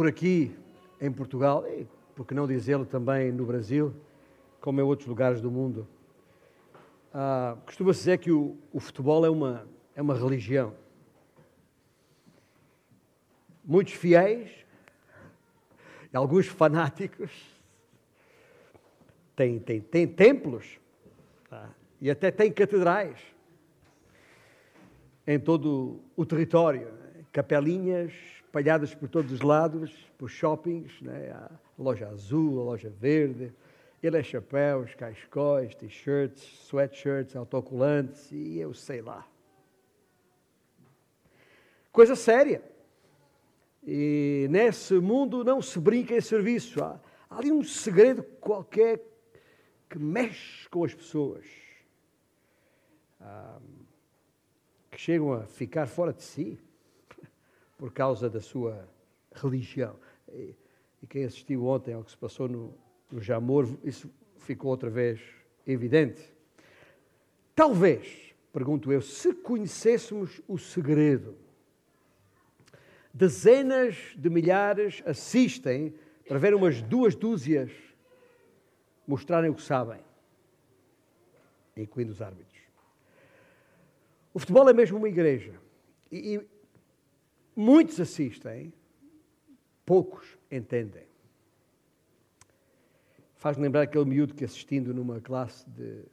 por aqui em Portugal, e por que não dizê-lo também no Brasil, como em outros lugares do mundo, ah, costuma-se dizer que o, o futebol é uma, é uma religião. Muitos fiéis, alguns fanáticos, têm, têm, têm templos tá? e até têm catedrais em todo o território, capelinhas espalhadas por todos os lados, por shoppings, né? a loja azul, a loja verde, ele é chapéus, cascóis, t-shirts, sweatshirts, autocolantes e eu sei lá. Coisa séria. E nesse mundo não se brinca em serviço. Há, há ali um segredo qualquer que mexe com as pessoas. Ah, que chegam a ficar fora de si por causa da sua religião. E, e quem assistiu ontem ao que se passou no, no Jamor, isso ficou outra vez evidente. Talvez, pergunto eu, se conhecêssemos o segredo, dezenas de milhares assistem para ver umas duas dúzias mostrarem o que sabem, incluindo os árbitros. O futebol é mesmo uma igreja. E, muitos assistem, poucos entendem. Faz-me lembrar aquele miúdo que assistindo numa classe de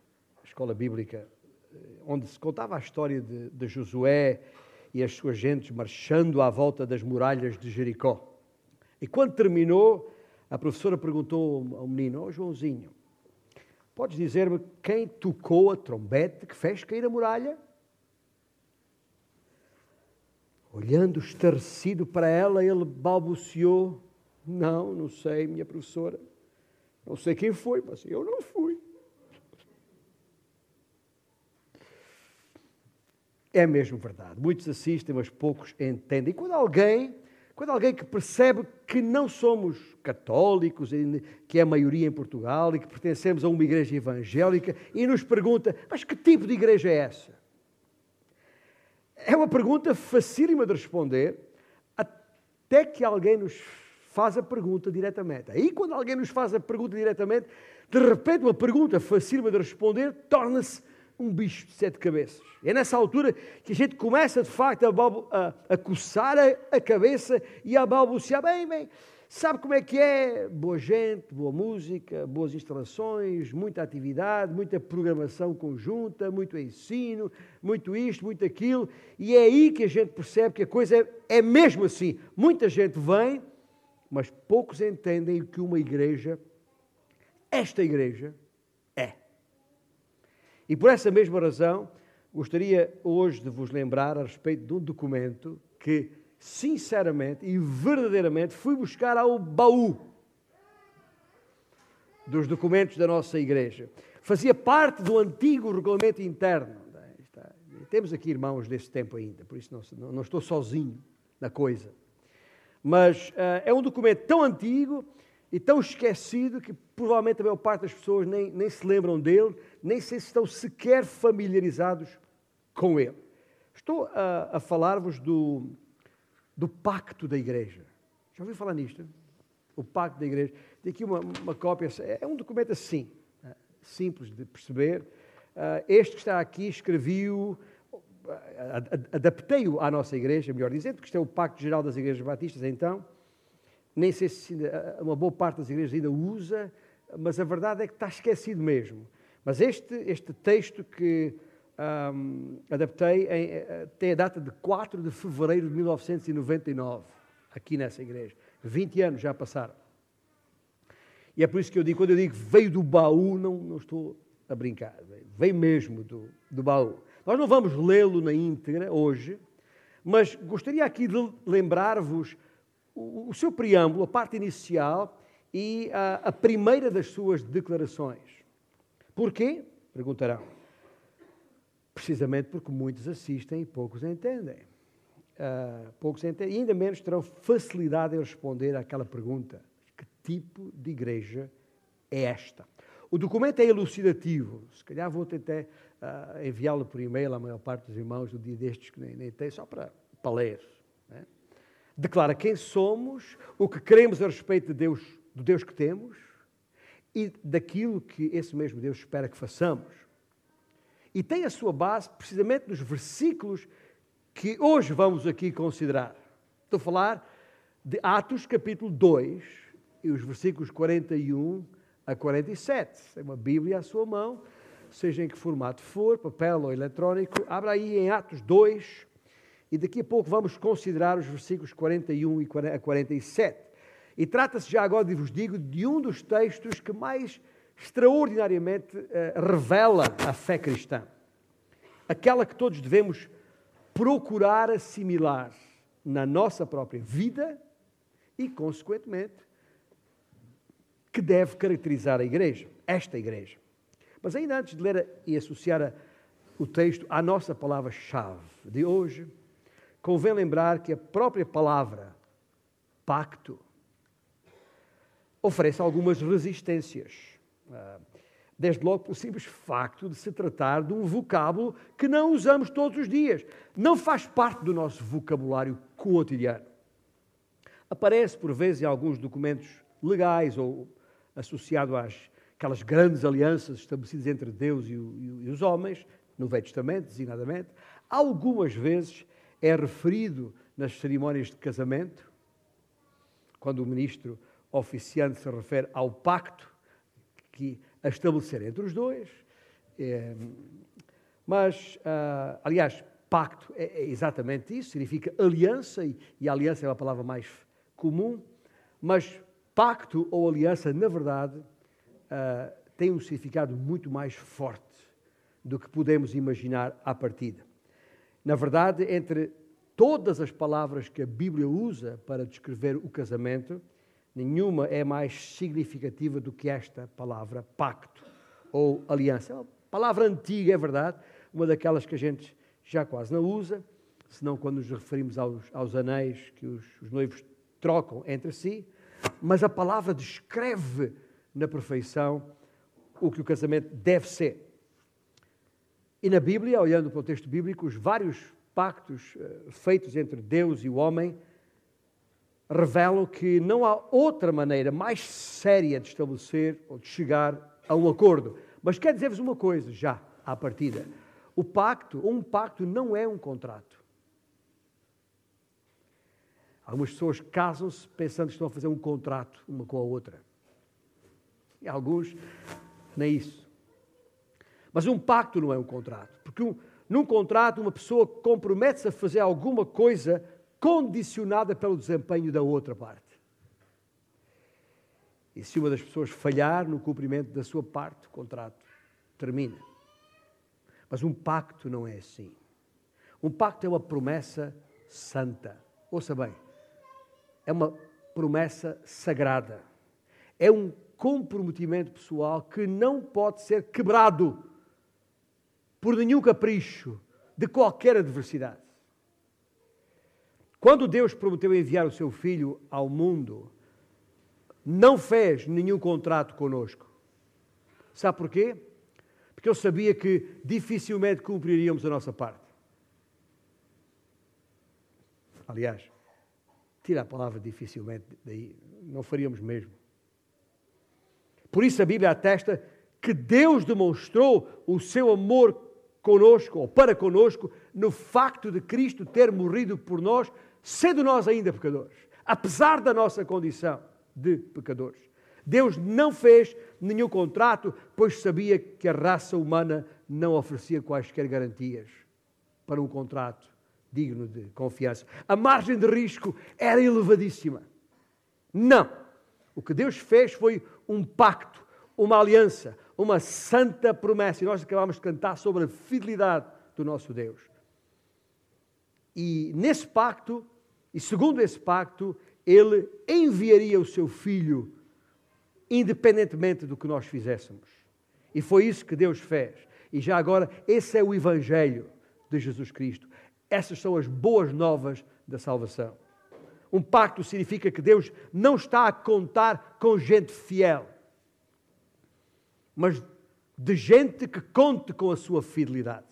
escola bíblica, eh, onde se contava a história de, de Josué e as suas gentes marchando à volta das muralhas de Jericó. E quando terminou, a professora perguntou ao menino, ó oh, Joãozinho, podes dizer-me quem tocou a trombete que fez cair a muralha? Olhando estarrecido para ela, ele balbuciou, não, não sei, minha professora. Não sei quem foi, mas eu não fui. É mesmo verdade. Muitos assistem, mas poucos entendem. E quando alguém, quando alguém que percebe que não somos católicos, que é a maioria em Portugal e que pertencemos a uma igreja evangélica, e nos pergunta: mas que tipo de igreja é essa? É uma pergunta facílima de responder, até que alguém nos faz a pergunta diretamente. Aí, quando alguém nos faz a pergunta diretamente, de repente, uma pergunta fácil de responder torna-se um bicho de sete cabeças. É nessa altura que a gente começa, de facto, a, a, a coçar a, a, cabeça e a balbuciar. Bem, bem, sabe como é que é? Boa gente, boa música, boas instalações, muita atividade, muita programação conjunta, muito ensino, muito isto, muito aquilo. E é aí que a gente percebe que a coisa é, é mesmo assim. Muita gente vem mas poucos entendem o que uma igreja, esta igreja, é. E por essa mesma razão, gostaria hoje de vos lembrar a respeito de um documento que, sinceramente e verdadeiramente, fui buscar ao baú dos documentos da nossa igreja. Fazia parte do antigo regulamento interno. Temos aqui irmãos desse tempo ainda, por isso não, não estou sozinho na coisa mas uh, é um documento tão antigo e tão esquecido que provavelmente a maior parte das pessoas nem, nem se lembram dele, nem sei se estão sequer familiarizados com ele. Estou a, a falar-vos do, do pacto da igreja. Já ouviu falar nisto? O pacto da igreja. Tem aqui uma, uma cópia, é um documento assim, eh, simples de perceber. Uh, este que está aqui escrevi-o adaptei-o à nossa igreja, melhor dizendo, porque isto é o Pacto Geral das Igrejas Batistas, então, nem sei se uma boa parte das igrejas ainda usa, mas a verdade é que está esquecido mesmo. Mas este, este texto que um, adaptei em, eh, a data de 4 de fevereiro de 1999, aqui nessa igreja. 20 anos já passaram. E é por isso que eu digo, quando eu digo veio do baú, não, não estou a brincar, veio mesmo do, do baú. Nós não vamos lê-lo na íntegra hoje, mas gostaria aqui de lembrar-vos o, o, seu preâmbulo, a parte inicial e a, a primeira das suas declarações. Porquê? Perguntarão. Precisamente porque muitos assistem e poucos entendem. Uh, poucos entendem e ainda menos terão facilidade em responder àquela pergunta: que tipo de igreja é esta? O documento é elucidativo, se calhar vou tentar uh, enviá-lo por e-mail à maior parte dos irmãos do dia destes que nem, nem tem, só para, para ler. Né? declara quem somos, o que queremos a respeito de Deus, do Deus que temos e daquilo que esse mesmo Deus espera que façamos. E tem a sua base precisamente nos versículos que hoje vamos aqui considerar. Estou a falar de Atos capítulo 2 e os versículos 41 a 47. Tem uma Bíblia à sua mão, seja em que formato for, papel ou eletrónico. Abra aí em Atos 2 e daqui a pouco vamos considerar os versículos 41 a 47. E trata-se já agora, vos digo, de um dos textos que mais extraordinariamente eh, revela a fé cristã. Aquela que todos devemos procurar assimilar na nossa própria vida e, consequentemente, que deve caracterizar a igreja, esta igreja. Mas ainda antes de ler e associar o texto à nossa palavra-chave de hoje, convém lembrar que a própria palavra pacto oferece algumas resistências. Ah, desde logo pelo simples facto de se tratar de um vocábulo que não usamos todos os dias. Não faz parte do nosso vocabulário cotidiano. Aparece, por vezes, em alguns documentos legais ou associado às aquelas grandes alianças estabelecidas entre Deus e, o, e os homens, no Velho Testamento, designadamente. Algumas vezes é referido nas cerimónias de casamento, quando o ministro oficiante se refere ao pacto a estabelecer entre os dois. É, mas, ah, aliás, pacto é, é, exatamente isso, significa aliança, e, e aliança é uma palavra mais comum, mas pacto ou aliança, na verdade, ah, tem um significado muito mais forte do que podemos imaginar à partida. Na verdade, entre todas as palavras que a Bíblia usa para descrever o casamento, nenhuma é mais significativa do que esta palavra pacto ou aliança. É uma palavra antiga, é verdade, uma daquelas que a gente já quase não usa, senão quando nos referimos aos, aos anéis que os, os noivos trocam entre si, mas a palavra descreve na perfeição o que o casamento deve ser. E na Bíblia, olhando para o texto bíblico, os vários pactos uh, feitos entre Deus e o homem revelam que não há outra maneira mais séria de estabelecer ou de chegar a um acordo. Mas quer dizer-vos uma coisa, já, à partida. O pacto, um pacto não é um contrato. Algumas pessoas casam-se pensando que estão a fazer um contrato uma com a outra. E alguns, nem isso. Mas um pacto não é um contrato. Porque um, num contrato, uma pessoa compromete-se a fazer alguma coisa condicionada pelo desempenho da outra parte. E se uma das pessoas falhar no cumprimento da sua parte, o contrato termina. Mas um pacto não é assim. Um pacto é uma promessa santa. Ouça bem, é uma promessa sagrada. É um comprometimento pessoal que não pode ser quebrado por nenhum capricho de qualquer adversidade. Quando Deus prometeu enviar o seu filho ao mundo, não fez nenhum contrato conosco. Sabe porquê? Porque eu sabia que dificilmente cumpriríamos a nossa parte. Aliás, tira a palavra dificilmente daí, não faríamos mesmo. Por isso a Bíblia atesta que Deus demonstrou o seu amor conosco, ou para conosco, no facto de Cristo ter morrido por nós sendo nós ainda pecadores, apesar da nossa condição de pecadores. Deus não fez nenhum contrato, pois sabia que a raça humana não oferecia quaisquer garantias para um contrato digno de confiança. A margem de risco era elevadíssima. Não. O que Deus fez foi um pacto, uma aliança, uma santa promessa. E nós acabamos de cantar sobre a fidelidade do nosso Deus. E nesse pacto, e segundo esse pacto, ele enviaria o seu filho, independentemente do que nós fizéssemos. E foi isso que Deus fez. E já agora, esse é o Evangelho de Jesus Cristo. Essas são as boas novas da salvação. Um pacto significa que Deus não está a contar com gente fiel, mas de gente que conte com a sua fidelidade.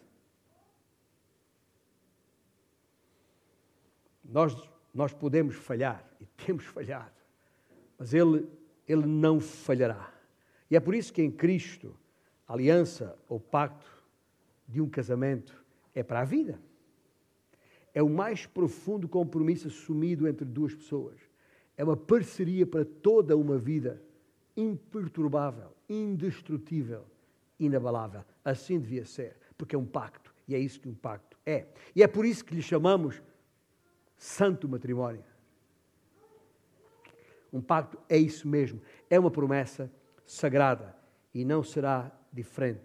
Nós Nós podemos falhar e temos falhado, mas Ele, Ele não falhará. E é por isso que em Cristo, a aliança ou pacto de um casamento é para a vida. É o mais profundo compromisso assumido entre duas pessoas. É uma parceria para toda uma vida imperturbável, indestrutível, inabalável. Assim devia ser, porque é um pacto. E é isso que um pacto é. E é por isso que lhe chamamos santo matrimónio. Um pacto é isso mesmo, é uma promessa sagrada e não será diferente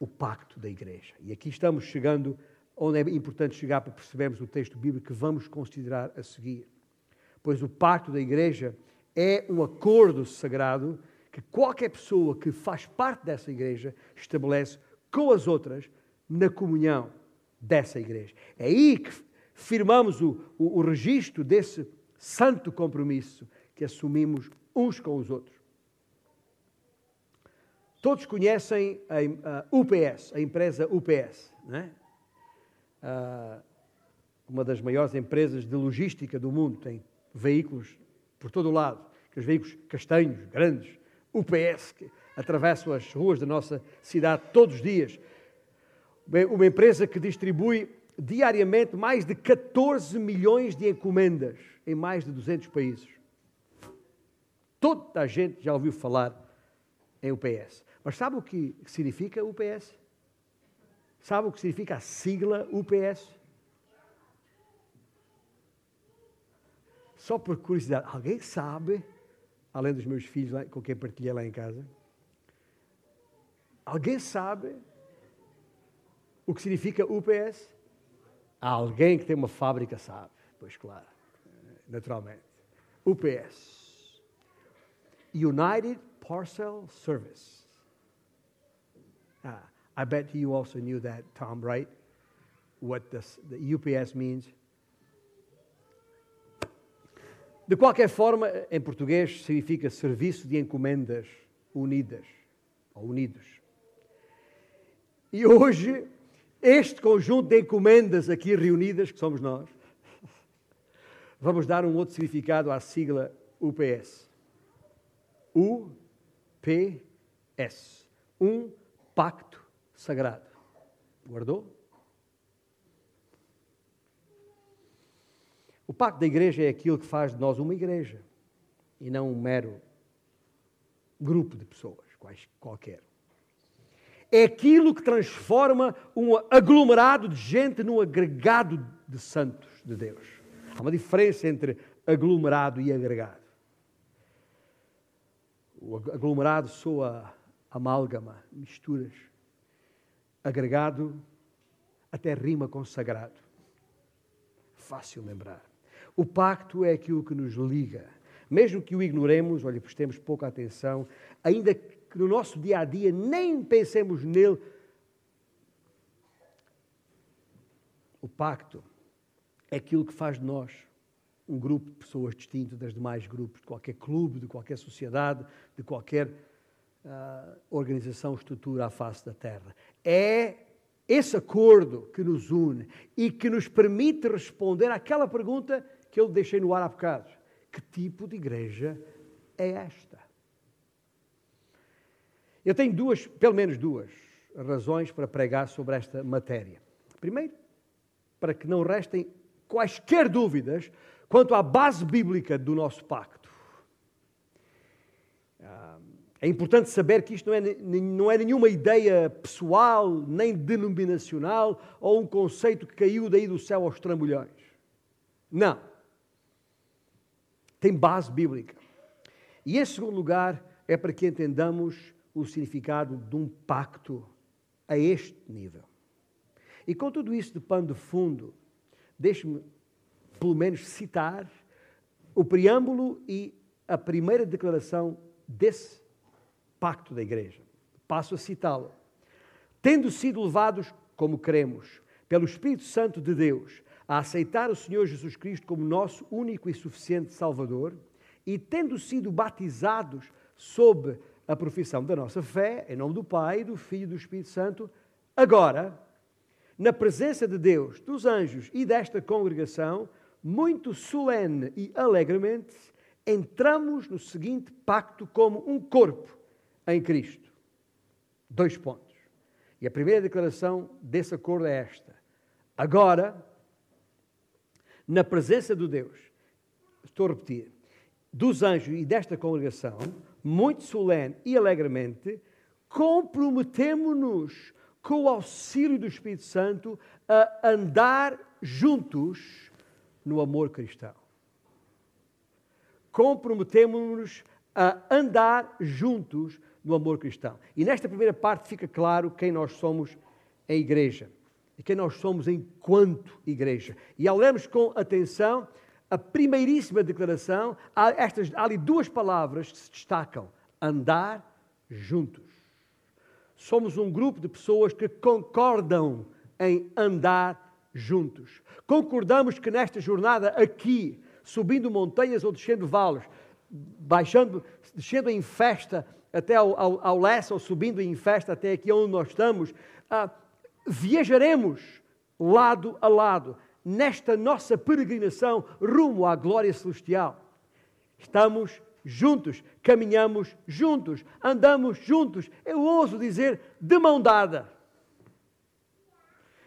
o pacto da igreja. E aqui estamos chegando onde é importante chegar para percebermos o texto bíblico que vamos considerar a seguir. Pois o pacto da igreja é um acordo sagrado que qualquer pessoa que faz parte dessa igreja estabelece com as outras na comunhão dessa igreja. É aí que firmamos o, o, o registro desse santo compromisso que assumimos uns com os outros. Todos conhecem a, UPS, a empresa UPS, é? Uh, uma das maiores empresas de logística do mundo, tem veículos por todo o lado, aqueles veículos castanhos, grandes, UPS, que atravessam as ruas da nossa cidade todos os dias. Uma empresa que distribui diariamente mais de 14 milhões de encomendas em mais de 200 países. Toda a gente já ouviu falar em UPS. Mas sabe o que significa UPS? Sabe o que significa a sigla UPS? Só por curiosidade, alguém sabe, além dos meus filhos com quem partilhei lá em casa? Alguém sabe o que significa UPS? Alguém que tem uma fábrica sabe, pois claro, naturalmente. UPS. United Parcel Service. Ah, I bet you also knew that, Tom, right? What this, the UPS means. De qualquer forma, em português significa Serviço de Encomendas Unidas, ou Unidos. E hoje este conjunto de encomendas aqui reunidas, que somos nós, vamos dar um outro significado à sigla UPS. UPS. Um pacto sagrado. Guardou? O pacto da igreja é aquilo que faz de nós uma igreja e não um mero grupo de pessoas, qualquer é aquilo que transforma um aglomerado de gente num agregado de santos de Deus. Há uma diferença entre aglomerado e agregado. O aglomerado soa amálgama, misturas. Agregado até rima com sagrado. Fácil lembrar. O pacto é aquilo que nos liga. Mesmo que o ignoremos, olha, prestemos pouca atenção, ainda que no nosso dia a dia nem pensemos nele. O pacto é aquilo que faz de nós um grupo de pessoas distinto das demais grupos, de qualquer clube, de qualquer sociedade, de qualquer uh, organização, estrutura à face da Terra. É esse acordo que nos une e que nos permite responder àquela pergunta que eu deixei no ar há bocado: que tipo de igreja é esta? Eu tenho duas, pelo menos duas, razões para pregar sobre esta matéria. Primeiro, para que não restem quaisquer dúvidas quanto à base bíblica do nosso pacto. Ah, é importante saber que isto não é, não é nenhuma ideia pessoal, nem denominacional, ou um conceito que caiu daí do céu aos trambolhões. Não. Tem base bíblica. E em segundo lugar, é para que entendamos o significado de um pacto a este nível. E com tudo isso de pano de fundo, deixe-me pelo menos citar o preâmbulo e a primeira declaração desse pacto da Igreja. Passo a citá-lo. Tendo sido levados, como cremos, pelo Espírito Santo de Deus, a aceitar o Senhor Jesus Cristo como nosso único e suficiente Salvador, e tendo sido batizados sob a profissão da nossa fé, em nome do Pai, do Filho e do Espírito Santo, agora, na presença de Deus, dos anjos e desta congregação, muito solene e alegremente, entramos no seguinte pacto como um corpo em Cristo. Dois pontos. E a primeira declaração desse acordo é esta: agora, na presença de Deus, estou a repetir, dos anjos e desta congregação, muito solene e alegremente, comprometemo-nos com o auxílio do Espírito Santo a andar juntos no amor cristão. Comprometemos-nos a andar juntos no amor cristão. E nesta primeira parte fica claro quem nós somos em igreja e quem nós somos enquanto igreja. E ao lermos com atenção a primeiríssima declaração, há, estas, há ali duas palavras que se destacam: andar juntos. Somos um grupo de pessoas que concordam em andar juntos. Concordamos que nesta jornada aqui, subindo montanhas ou descendo vales, baixando, descendo em festa até ao, ao, ao leste ou subindo em festa até aqui onde nós estamos, ah, viajaremos lado a lado nesta nossa peregrinação rumo à glória celestial. Estamos juntos, caminhamos juntos, andamos juntos. Eu ouso dizer de mão dada.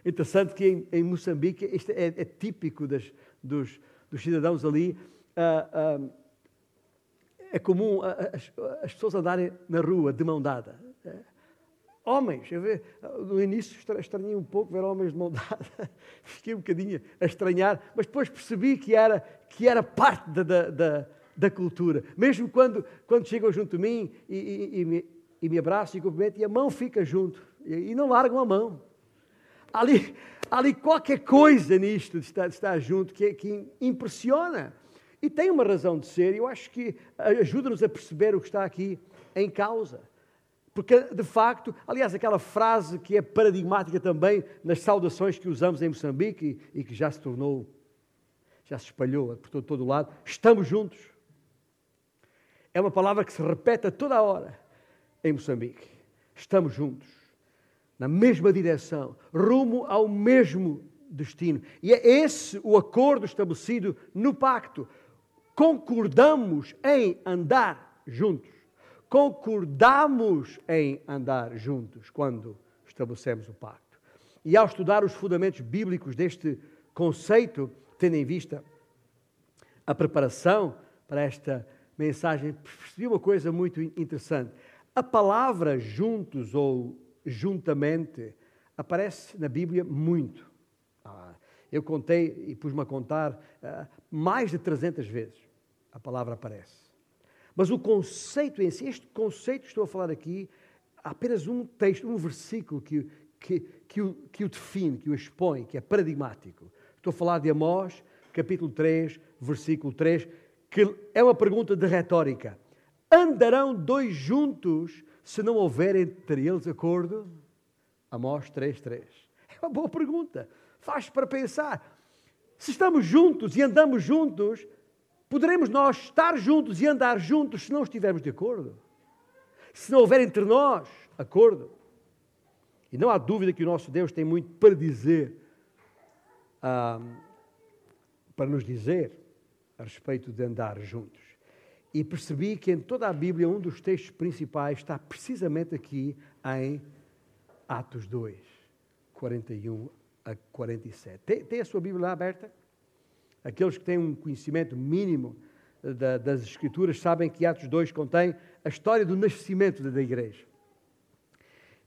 Interessante que em, em Moçambique, isto é, é típico das, dos, dos, cidadãos ali, uh, uh, é comum as, as, pessoas andarem na rua de mão dada. Homens, eu ve, no início estranhei um pouco ver homens de mão dada, fiquei um bocadinho a estranhar, mas depois percebi que era, que era parte da, da, da, cultura. Mesmo quando, quando chegam junto a mim e, e, e, me, e me abraçam e cumprimentam, e a mão fica junto, e, e não largam a mão ali, ali qualquer coisa nisto de estar, de estar junto que, que impressiona. E tem uma razão de ser, e eu acho que ajuda-nos a perceber o que está aqui em causa. Porque, de facto, aliás, aquela frase que é paradigmática também nas saudações que usamos em Moçambique e, e que já se tornou, já se espalhou por todo, todo lado, estamos juntos. É uma palavra que se repete a toda a hora em Moçambique. Estamos juntos na mesma direção, rumo ao mesmo destino. E é esse o acordo estabelecido no pacto. Concordamos em andar juntos. Concordamos em andar juntos quando estabelecemos o pacto. E ao estudar os fundamentos bíblicos deste conceito, tendo em vista a preparação para esta mensagem, percebi uma coisa muito interessante. A palavra juntos ou juntamente, aparece na Bíblia muito. Ah, eu contei e pus-me a contar ah, mais de 300 vezes a palavra aparece. Mas o conceito em si, este conceito que estou a falar aqui, há apenas um texto, um versículo que, que, que, o, que o define, que o expõe, que é paradigmático. Estou a falar de Amós, capítulo 3, versículo 3, que é uma pergunta de retórica. Andarão dois juntos se não houver entre eles acordo? Amós 3.3. É uma boa pergunta. Faz para pensar. Se estamos juntos e andamos juntos, poderemos nós estar juntos e andar juntos se não estivermos de acordo? Se não houver entre nós acordo? E não há dúvida que o nosso Deus tem muito para dizer, ah, para nos dizer a respeito de andar juntos. E percebi que em toda a Bíblia um dos textos principais está precisamente aqui em Atos 2, 41 a 47. Tem, tem a sua Bíblia lá aberta? Aqueles que têm um conhecimento mínimo da, das Escrituras sabem que Atos 2 contém a história do nascimento da igreja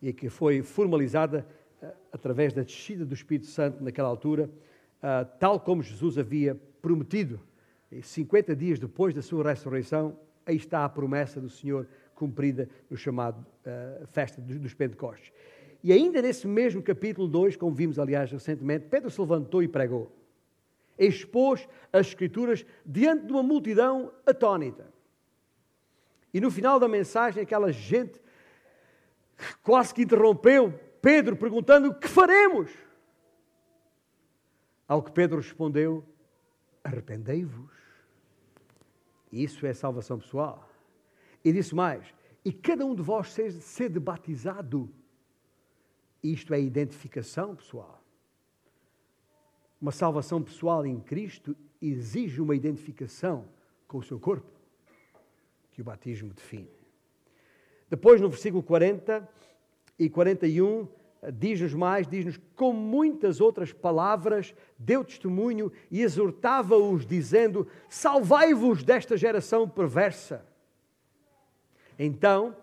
e que foi formalizada uh, através da descida do Espírito Santo naquela altura, uh, tal como Jesus havia prometido 50 dias depois da sua ressurreição, aí está a promessa do Senhor cumprida no chamado uh, festa dos Pentecostes. E ainda nesse mesmo capítulo 2, como vimos aliás recentemente, Pedro se levantou e pregou. Expôs as Escrituras diante de uma multidão atônita. E no final da mensagem, aquela gente quase que interrompeu Pedro, perguntando: Que faremos? Ao que Pedro respondeu: Arrependei-vos isso é salvação pessoal. E disse mais: e cada um de vós seja batizado. Isto é identificação pessoal. Uma salvação pessoal em Cristo exige uma identificação com o seu corpo, que o batismo define. Depois, no versículo 40 e 41, diz-nos mais, diz-nos, com muitas outras palavras, deu testemunho e exortava-os, dizendo: Salvai-vos desta geração perversa. Então,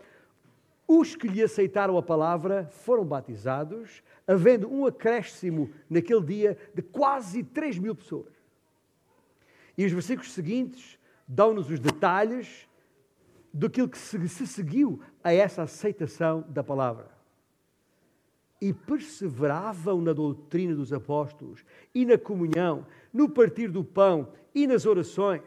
os que lhe aceitaram a palavra foram batizados, havendo um acréscimo naquele dia de quase 3 mil pessoas. E os versículos seguintes dão-nos os detalhes daquilo que se, se seguiu a essa aceitação da palavra. E perseveravam na doutrina dos apóstolos, e na comunhão, no partir do pão e nas orações.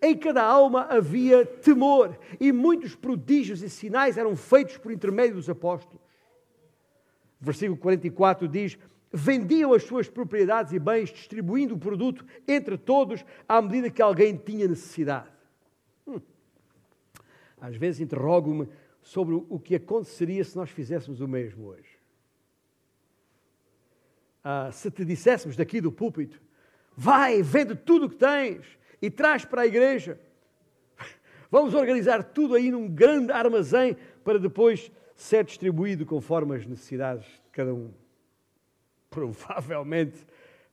Em cada alma havia temor, e muitos prodígios e sinais eram feitos por intermédio dos apóstolos. Versículo 44 diz: vendiam as suas propriedades e bens, distribuindo o produto entre todos à medida que alguém tinha necessidade. Hum. Às vezes interrogo-me sobre o que aconteceria se nós fizéssemos o mesmo hoje. Ah, se te disséssemos daqui do púlpito, vai, vende tudo o que tens e traz para a igreja. Vamos organizar tudo aí num grande armazém para depois ser distribuído conforme as necessidades de cada um provavelmente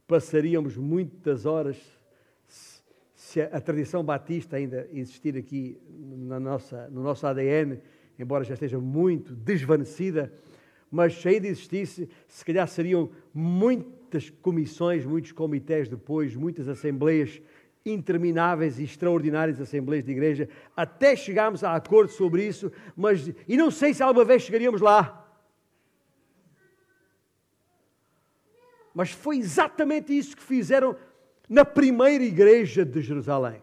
passaríamos muitas horas se a tradição batista ainda existir aqui na nossa, no nosso ADN, embora já esteja muito desvanecida, mas se ainda existisse, se calhar seriam muitas comissões, muitos comitês depois, muitas assembleias intermináveis e extraordinárias assembleias de igreja, até chegarmos a acordo sobre isso, mas e não sei se alguma vez chegaríamos lá. Mas foi exatamente isso que fizeram na primeira igreja de Jerusalém.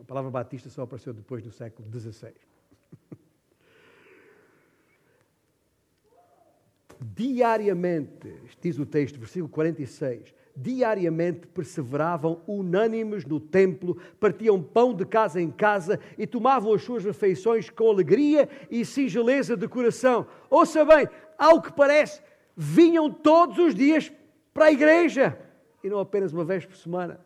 A palavra batista só apareceu depois do século XVI. Diariamente, diz o texto, versículo 46, diariamente perseveravam unânimes no templo, partiam pão de casa em casa e tomavam as suas refeições com alegria e singeleza de coração. Ouça bem, ao que parece, vinham todos os dias para a igreja e não apenas uma vez por semana.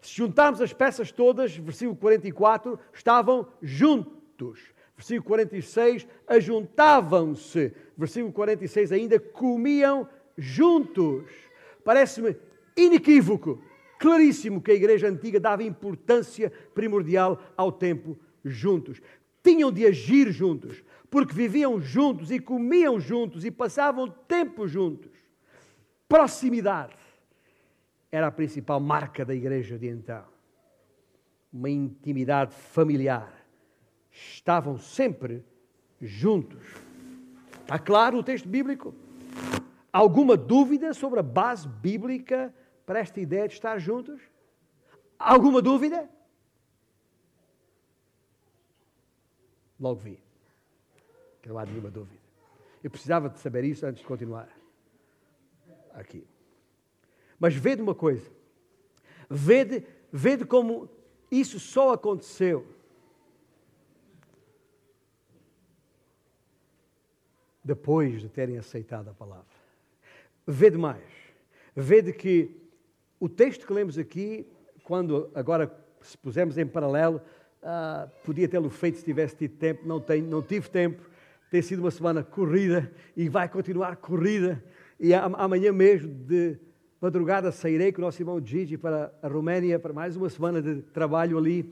Se juntarmos as peças todas, versículo 44, estavam juntos. Versículo 46, ajuntavam-se. Versículo 46, ainda comiam juntos. Parece-me inequívoco, claríssimo que a igreja antiga dava importância primordial ao tempo juntos. Tinham de agir juntos, porque viviam juntos e comiam juntos e passavam tempo juntos. Proximidade era a principal marca da igreja de então. Uma intimidade familiar. Estavam sempre juntos. Está claro o texto bíblico? Alguma dúvida sobre a base bíblica para esta ideia de estar juntos? Alguma dúvida? Logo vi que não há nenhuma dúvida. Eu precisava de saber isso antes de continuar aqui. Mas vede uma coisa. Vede, vede como isso só aconteceu. Depois de terem aceitado a palavra. Vede mais. Vede que o texto que lemos aqui, quando agora se pusemos em paralelo, uh, podia tê-lo feito se tivesse tido tempo, não, não tive tempo, tem sido uma semana corrida e vai continuar corrida e amanhã mesmo, de madrugada, sairei com o nosso irmão Gigi para a Roménia para mais uma semana de trabalho ali.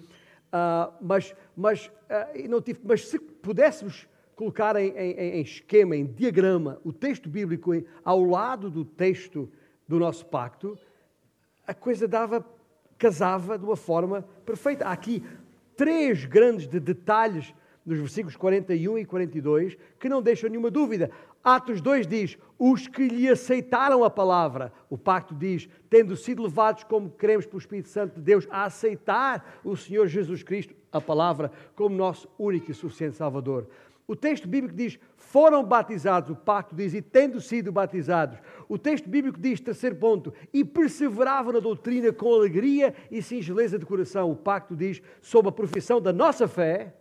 Uh, mas, mas, uh, não tive, mas se pudéssemos colocar em, em, em, esquema, em diagrama, o texto bíblico ao lado do texto do nosso pacto, a coisa dava, casava de uma forma perfeita. Há aqui três grandes de detalhes nos versículos 41 e 42 que não deixam nenhuma dúvida. Atos 2 diz: os que lhe aceitaram a palavra. O pacto diz: tendo sido levados, como queremos pelo Espírito Santo de Deus, a aceitar o Senhor Jesus Cristo, a palavra, como nosso único e suficiente Salvador. O texto bíblico diz: foram batizados. O pacto diz: e tendo sido batizados. O texto bíblico diz, terceiro ponto, e perseveravam na doutrina com alegria e singeleza de coração. O pacto diz, sob a profissão da nossa fé,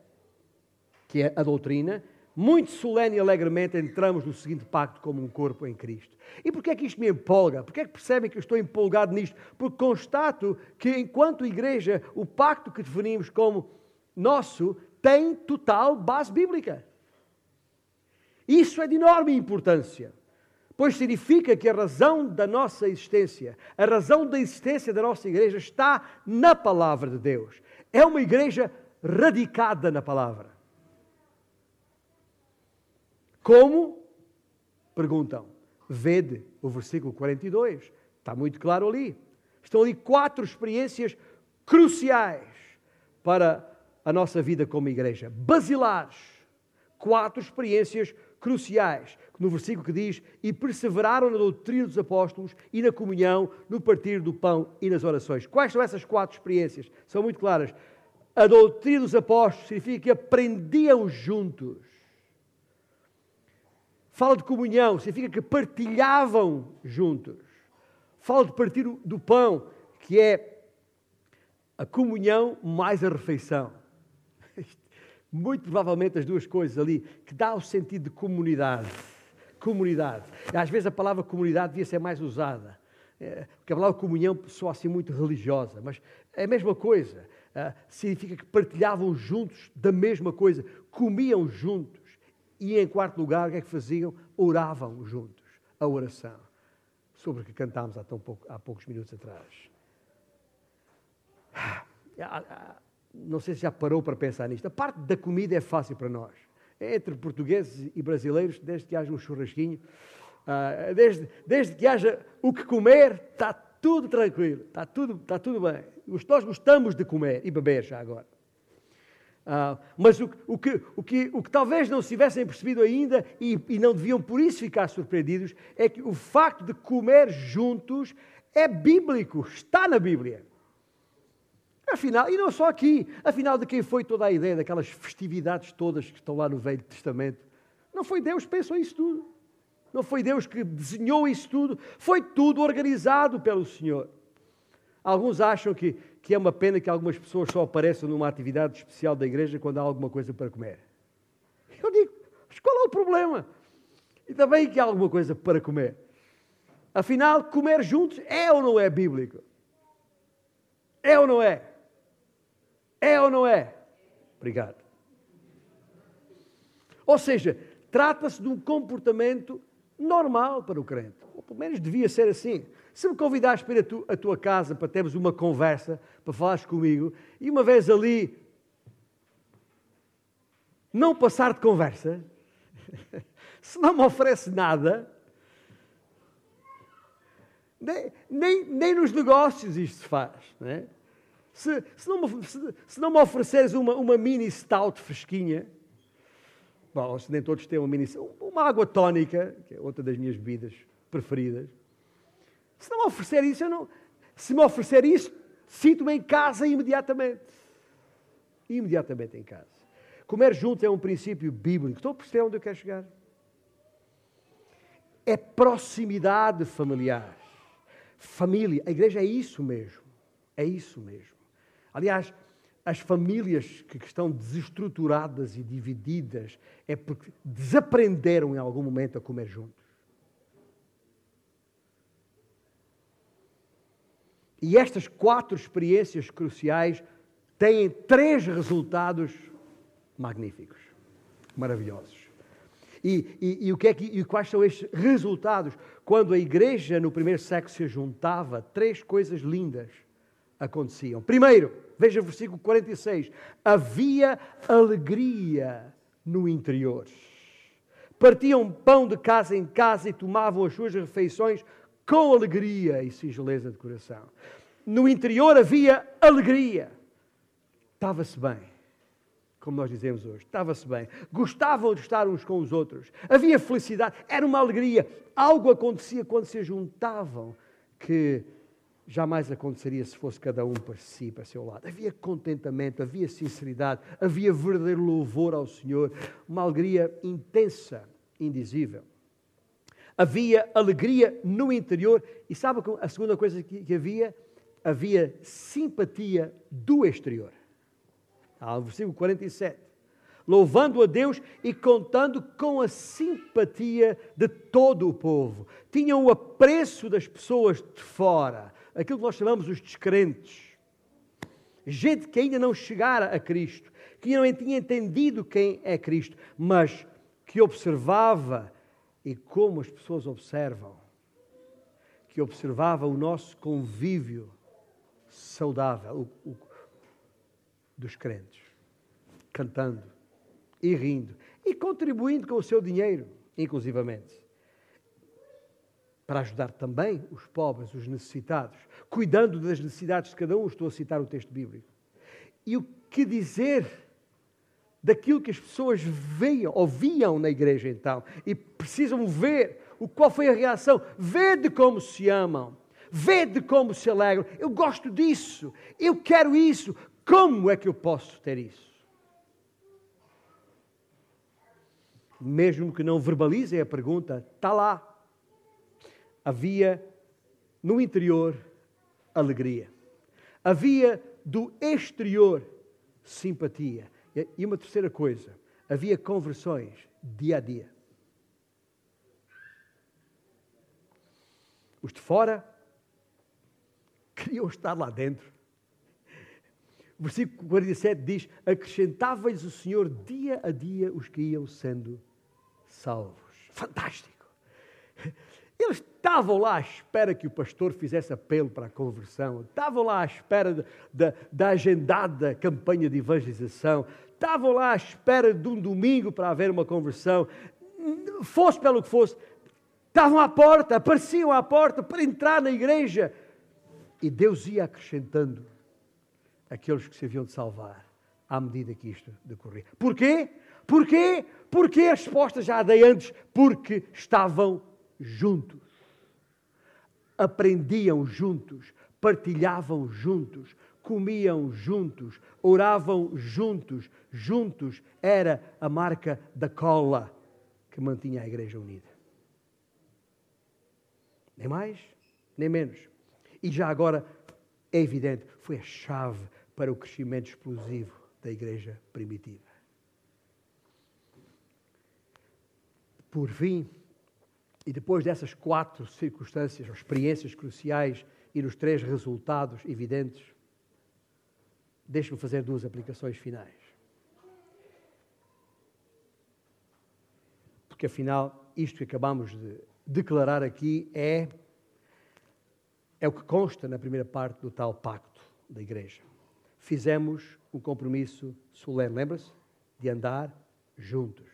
que é a doutrina, muito solene e alegremente entramos no seguinte pacto como um corpo em Cristo. E porquê é que isto me empolga? Porquê é que percebem que eu estou empolgado nisto? Porque constato que, enquanto igreja, o pacto que definimos como nosso tem total base bíblica. Isso é de enorme importância, pois significa que a razão da nossa existência, a razão da existência da nossa igreja está na palavra de Deus. É uma igreja radicada na palavra. Como? Perguntam. Vede o versículo 42. Está muito claro ali. Estão ali quatro experiências cruciais para a nossa vida como igreja. Basilares. Quatro experiências cruciais. No versículo que diz: E perseveraram na doutrina dos apóstolos e na comunhão, no partir do pão e nas orações. Quais são essas quatro experiências? São muito claras. A doutrina dos apóstolos significa que aprendiam juntos. Fala de comunhão, significa que partilhavam juntos. Fala de partir do pão, que é a comunhão mais a refeição. Muito provavelmente as duas coisas ali, que dá o sentido de comunidade. Comunidade. Às vezes a palavra comunidade devia ser mais usada. É, porque a palavra comunhão soa assim muito religiosa, mas é a mesma coisa. Ah, significa que partilhavam juntos da mesma coisa, comiam juntos. E em quarto lugar, o que é que faziam? Oravam juntos. A oração. Sobre o que cantámos há, tão pouco, há poucos minutos atrás. Não sei se já parou para pensar nisto. A parte da comida é fácil para nós. É entre portugueses e brasileiros, desde que haja um churrasquinho, ah, desde, desde que haja o que comer, está tudo tranquilo, está tudo, está tudo bem. Nós gostamos de comer e beber já agora. Uh, mas o, o, que, o, que, o que talvez não se tivessem percebido ainda e, e não deviam por isso ficar surpreendidos é que o facto de comer juntos é bíblico, está na Bíblia. Afinal, e não só aqui, afinal de quem foi toda a ideia daquelas festividades todas que estão lá no Velho Testamento? Não foi Deus que pensou isso tudo. Não foi Deus que desenhou isso tudo. Foi tudo organizado pelo Senhor. Alguns acham que, que é uma pena que algumas pessoas só apareçam numa atividade especial da igreja quando há alguma coisa para comer. Eu digo, mas qual é o problema? E também que há alguma coisa para comer. Afinal, comer juntos é ou não é bíblico? É ou não é? É ou não é? Obrigado. Ou seja, trata-se de um comportamento normal para o crente. Ou pelo menos devia ser assim. Se me convidares para ir à tua casa para termos uma conversa, para falares comigo, e uma vez ali não passar de conversa, se não me oferece nada, nem, nem, nem nos negócios isto se faz. Não é? Se, se, não me, se, se, não me ofereceres uma, uma mini stout fresquinha, bom, nem todos têm uma mini uma água tónica, que é outra das minhas bebidas preferidas, se não me oferecer isso, eu não. Se me oferecer isso, sinto-me em casa imediatamente. Imediatamente em casa. Comer junto é um princípio bíblico. Estou a perceber onde eu quero chegar? É proximidade familiar. Família. A igreja é isso mesmo. É isso mesmo. Aliás, as famílias que estão desestruturadas e divididas é porque desaprenderam em algum momento a comer juntos. E estas quatro experiências cruciais têm três resultados magníficos, maravilhosos. E, e, e, o que é que, e quais são estes resultados? Quando a igreja no primeiro século se juntava, três coisas lindas aconteciam. Primeiro, veja o versículo 46, havia alegria no interior. Partiam pão de casa em casa e tomavam as suas refeições com alegria e singeleza de coração. No interior havia alegria. Estava-se bem, como nós dizemos hoje, estava-se bem. Gostavam de estar uns com os outros. Havia felicidade, era uma alegria. Algo acontecia quando se juntavam que jamais aconteceria se fosse cada um para si, para seu lado. Havia contentamento, havia sinceridade, havia verdadeiro louvor ao Senhor, uma alegria intensa, indizível havia alegria no interior e sabe a segunda coisa que, havia? Havia simpatia do exterior. Ah, versículo 47. Louvando a Deus e contando com a simpatia de todo o povo. Tinham o apreço das pessoas de fora, aquilo que nós chamamos os descrentes. Gente que ainda não chegara a Cristo, que não tinha entendido quem é Cristo, mas que observava, e como as pessoas observam, que observava o nosso convívio saudável o, o, dos crentes, cantando e rindo e contribuindo com o seu dinheiro, inclusivamente, para ajudar também os pobres, os necessitados, cuidando das necessidades de cada um. Estou a citar o texto bíblico. E o que dizer daquilo que as pessoas veiam, ouviam na igreja então, e precisam ver o qual foi a reação. Vede como se amam, vede como se alegram. Eu gosto disso, eu quero isso. Como é que eu posso ter isso? Mesmo que não verbalizem a pergunta, está lá. Havia no interior alegria. Havia do exterior simpatia. E uma terceira coisa, havia conversões dia a dia. Os de fora queriam estar lá dentro. O versículo 47 diz: Acrescentava-lhes o Senhor dia a dia os que iam sendo salvos. Fantástico! Eles estavam lá à espera que o pastor fizesse apelo para a conversão, estavam lá à espera da, da agendada campanha de evangelização, estavam lá à espera de um domingo para haver uma conversão, fosse pelo que fosse, estavam à porta, apareciam à porta para entrar na igreja. E Deus ia acrescentando aqueles que se haviam de salvar à medida que isto decorria. Porquê? Porquê? Porque a resposta já a dei antes. Porque estavam juntos. Aprendiam juntos, partilhavam juntos, comiam juntos, oravam juntos. Juntos era a marca da cola que mantinha a igreja unida. Nem mais, nem menos. E já agora é evidente, foi a chave para o crescimento explosivo da igreja primitiva. Por fim, e depois dessas quatro circunstâncias, ou experiências cruciais e nos três resultados evidentes, deixe-me fazer duas aplicações finais. Porque afinal, isto que acabamos de declarar aqui é, é o que consta na primeira parte do tal pacto da igreja. Fizemos um compromisso solene, lembra-se? De andar juntos.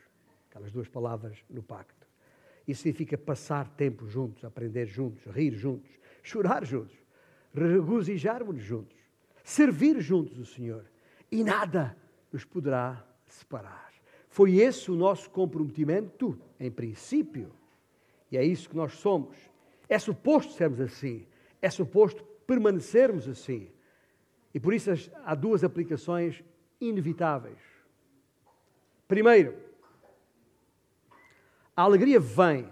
Aquelas duas palavras no pacto. Isso significa passar tempo juntos, aprender juntos, rir juntos, chorar juntos, regozijarmos juntos, servir juntos o Senhor. E nada nos poderá separar. Foi esse o nosso comprometimento, em princípio. E é isso que nós somos. É suposto sermos assim. É suposto permanecermos assim. E por isso há duas aplicações inevitáveis. Primeiro, a alegria vem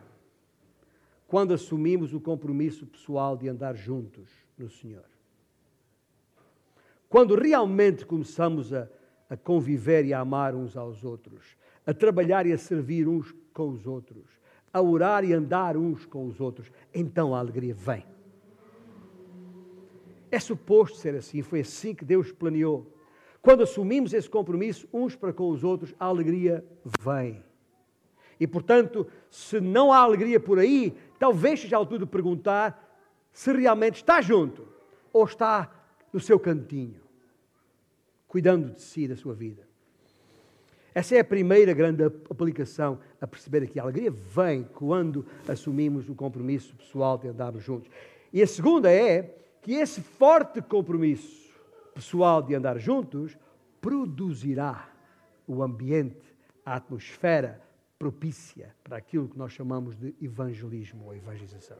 quando assumimos o compromisso pessoal de andar juntos no Senhor. Quando realmente começamos a, a conviver e a amar uns aos outros, a trabalhar e a servir uns com os outros, a orar e andar uns com os outros, então a alegria vem. É suposto ser assim, foi assim que Deus planeou. Quando assumimos esse compromisso uns para com os outros, a alegria vem. E, portanto, se não há alegria por aí, talvez seja a altura de perguntar se realmente está junto ou está no seu cantinho, cuidando de si, da sua vida. Essa é a primeira grande aplicação a perceber aqui. A alegria vem quando assumimos o compromisso pessoal de andarmos juntos. E a segunda é que esse forte compromisso pessoal de andar juntos produzirá o ambiente, a atmosfera propícia para aquilo que nós chamamos de evangelismo ou evangelização.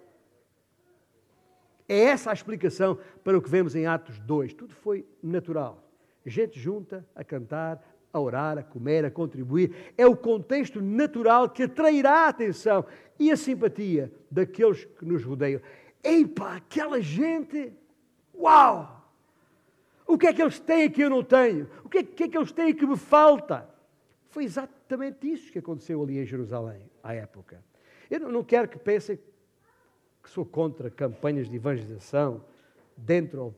É essa a explicação para o que vemos em Atos 2. Tudo foi natural. Gente junta a cantar, a orar, a comer, a contribuir. É o contexto natural que atrairá a atenção e a simpatia daqueles que nos rodeiam. Eipa, aquela gente, uau! O que é que eles têm que eu não tenho? O que é, que, é eles têm que me falta? Foi exatamente isso que aconteceu ali em Jerusalém, à época. Eu não quero que pensem que sou contra campanhas de evangelização, dentro ou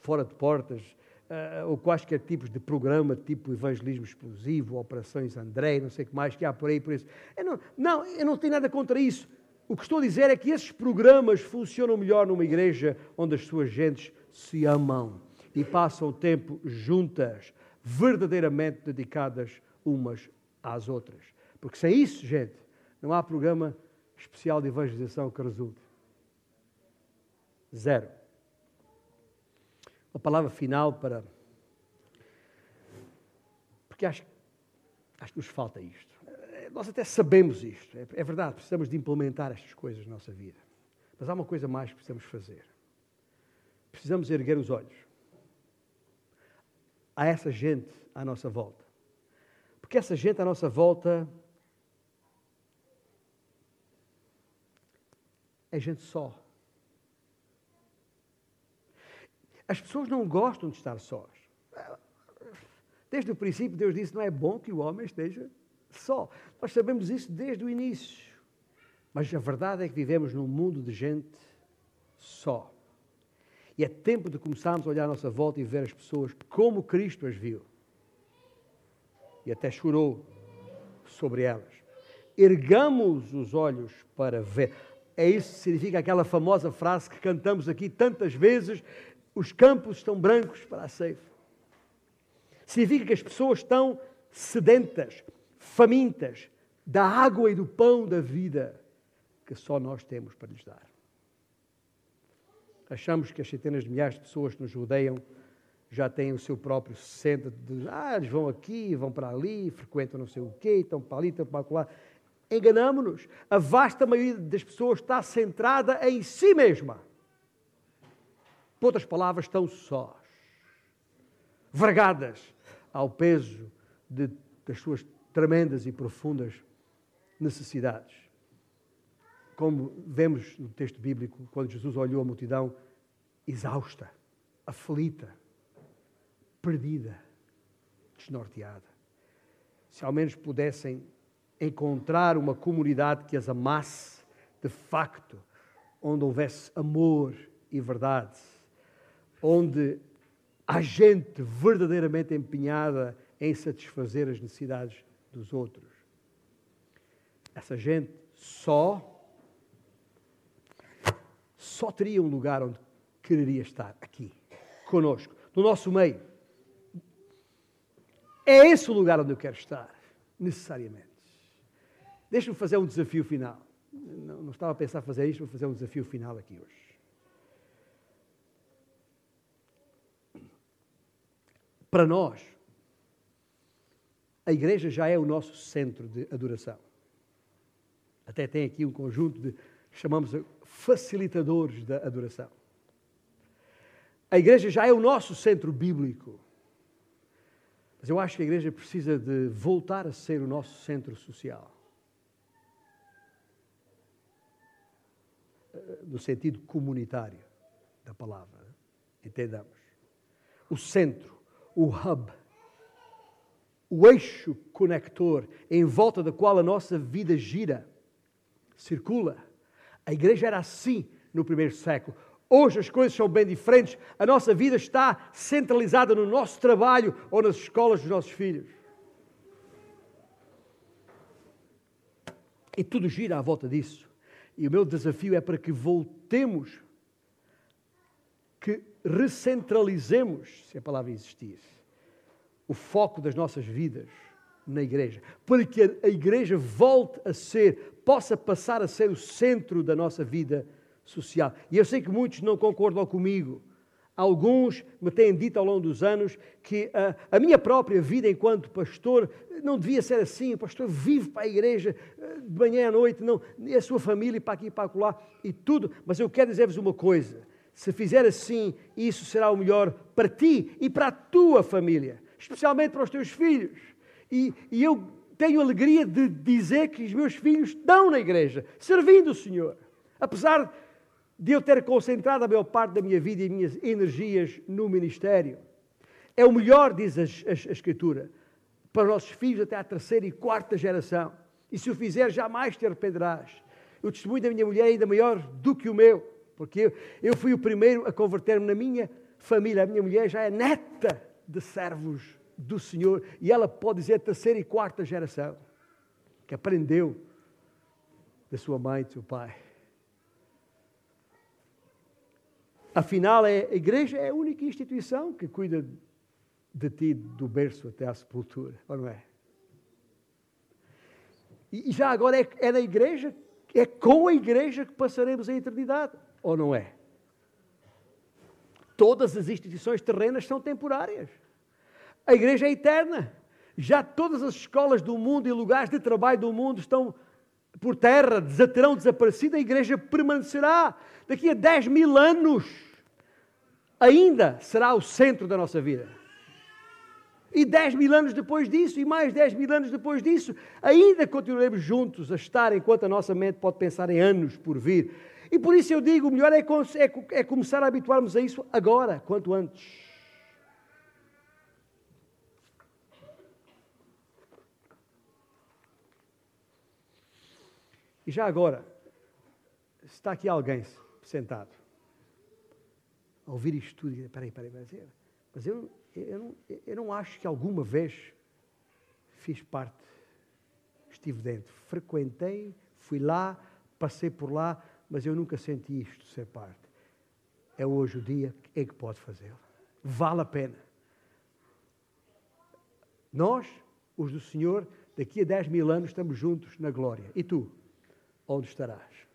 fora de portas, uh, ou quaisquer tipos de programa, tipo evangelismo explosivo, operações André, não sei o que mais que há por aí, por isso. Eu não, não, eu não tenho nada contra isso. O que estou a dizer é que esses programas funcionam melhor numa igreja onde as suas gentes se amam e passam tempo juntas, verdadeiramente dedicadas umas às outras. Porque sem isso, gente, não há programa especial de evangelização que resulte. Zero. Uma palavra final para. Porque acho, acho que nos falta isto. Nós até sabemos isto, é, é verdade, precisamos de implementar estas coisas na nossa vida. Mas há uma coisa mais que precisamos fazer. Precisamos erguer os olhos a essa gente à nossa volta. Porque essa gente à nossa volta é gente só. As pessoas não gostam de estar sós. Desde o princípio, Deus disse: não é bom que o homem esteja só. Nós sabemos isso desde o início. Mas a verdade é que vivemos num mundo de gente só. E é tempo de começarmos a olhar à nossa volta e ver as pessoas como Cristo as viu. E até chorou sobre elas. Ergamos os olhos para ver. É isso que significa aquela famosa frase que cantamos aqui tantas vezes: os campos estão brancos para a ceifa. Significa que as pessoas estão sedentas, famintas da água e do pão da vida que só nós temos para lhes dar. Achamos que as centenas de milhares de pessoas que nos rodeiam já têm o seu próprio centro ah, eles vão aqui, vão para ali, frequentam não sei o quê, estão para ali, estão para lá. Enganamos-nos. A vasta maioria das pessoas está centrada em si mesma. Por outras palavras, estão sós, vergadas ao peso de, das suas tremendas e profundas necessidades. Como vemos no texto bíblico, quando Jesus olhou a multidão exausta, aflita, perdida, desnorteada. Se ao menos pudessem encontrar uma comunidade que as amasse de facto, onde houvesse amor e verdade, onde há gente verdadeiramente empenhada em satisfazer as necessidades dos outros. Essa gente só só teria um lugar onde quereria estar aqui, conosco, no nosso meio. É esse o lugar onde eu quero estar, necessariamente. Deixa-me fazer um desafio final. Não, não estava a pensar fazer isto, vou fazer um desafio final aqui hoje. Para nós, a igreja já é o nosso centro de adoração. Até tem aqui um conjunto de, chamamos facilitadores da adoração. A igreja já é o nosso centro bíblico. Mas eu acho que a igreja precisa de voltar a ser o nosso centro social. No sentido comunitário da palavra. Entendamos. O centro, o hub o eixo conector em volta do qual a nossa vida gira, circula. A igreja era assim no primeiro século. Hoje as coisas são bem diferentes. A nossa vida está centralizada no nosso trabalho ou nas escolas dos nossos filhos. E tudo gira à volta disso. E o meu desafio é para que voltemos, que recentralizemos, se a palavra existir, o foco das nossas vidas na igreja, para que a igreja volte a ser, possa passar a ser o centro da nossa vida social. E eu sei que muitos não concordam comigo. Alguns me têm dito ao longo dos anos que a, a, minha própria vida enquanto pastor não devia ser assim. O pastor vive para a igreja eh, de manhã à noite, não, e a sua família para aqui e para lá e tudo. Mas eu quero dizer-vos uma coisa: se fizer assim, isso será o melhor para ti e para a tua família especialmente para os teus filhos. E, e eu tenho alegria de dizer que os meus filhos estão na igreja, servindo o Senhor. Apesar de eu ter concentrado a maior parte da minha vida e minhas energias no ministério. É o melhor, diz a, a, a Escritura. para os nossos filhos até à terceira e quarta geração. E se o fizer, jamais te arrependerás. O testemunho da minha mulher é ainda maior do que o meu, porque eu, eu fui o primeiro a converter-me na minha família. A minha mulher já é neta de servos do Senhor e ela pode dizer terceira e quarta geração que aprendeu da sua mãe e do seu pai. Afinal, é, a igreja é a única instituição que cuida de ti do berço até à sepultura, ou não é? E já agora é, é na igreja, é com a igreja que passaremos a eternidade, ou não é? Todas as instituições terrenas são temporárias. A igreja é eterna. Já todas as escolas do mundo e lugares de trabalho do mundo estão por terra, terão desaparecido, a igreja permanecerá. Daqui a 10 mil anos, ainda será o centro da nossa vida. E 10 mil anos depois disso, e mais 10 mil anos depois disso, ainda continuaremos juntos a estar enquanto a nossa mente pode pensar em anos por vir. E por isso eu digo: o melhor é, é, é começar a habituarmos a isso agora, quanto antes. E já agora, está aqui alguém sentado a ouvir isto tudo e peraí, peraí, peraí, mas eu, eu, não, eu não acho que alguma vez fiz parte, estive dentro, frequentei, fui lá, passei por lá, mas eu nunca senti isto ser parte. É hoje o dia em que pode fazê-lo. Vale a pena. Nós, os do Senhor, daqui a 10 mil anos estamos juntos na glória. E tu? Onde estarás.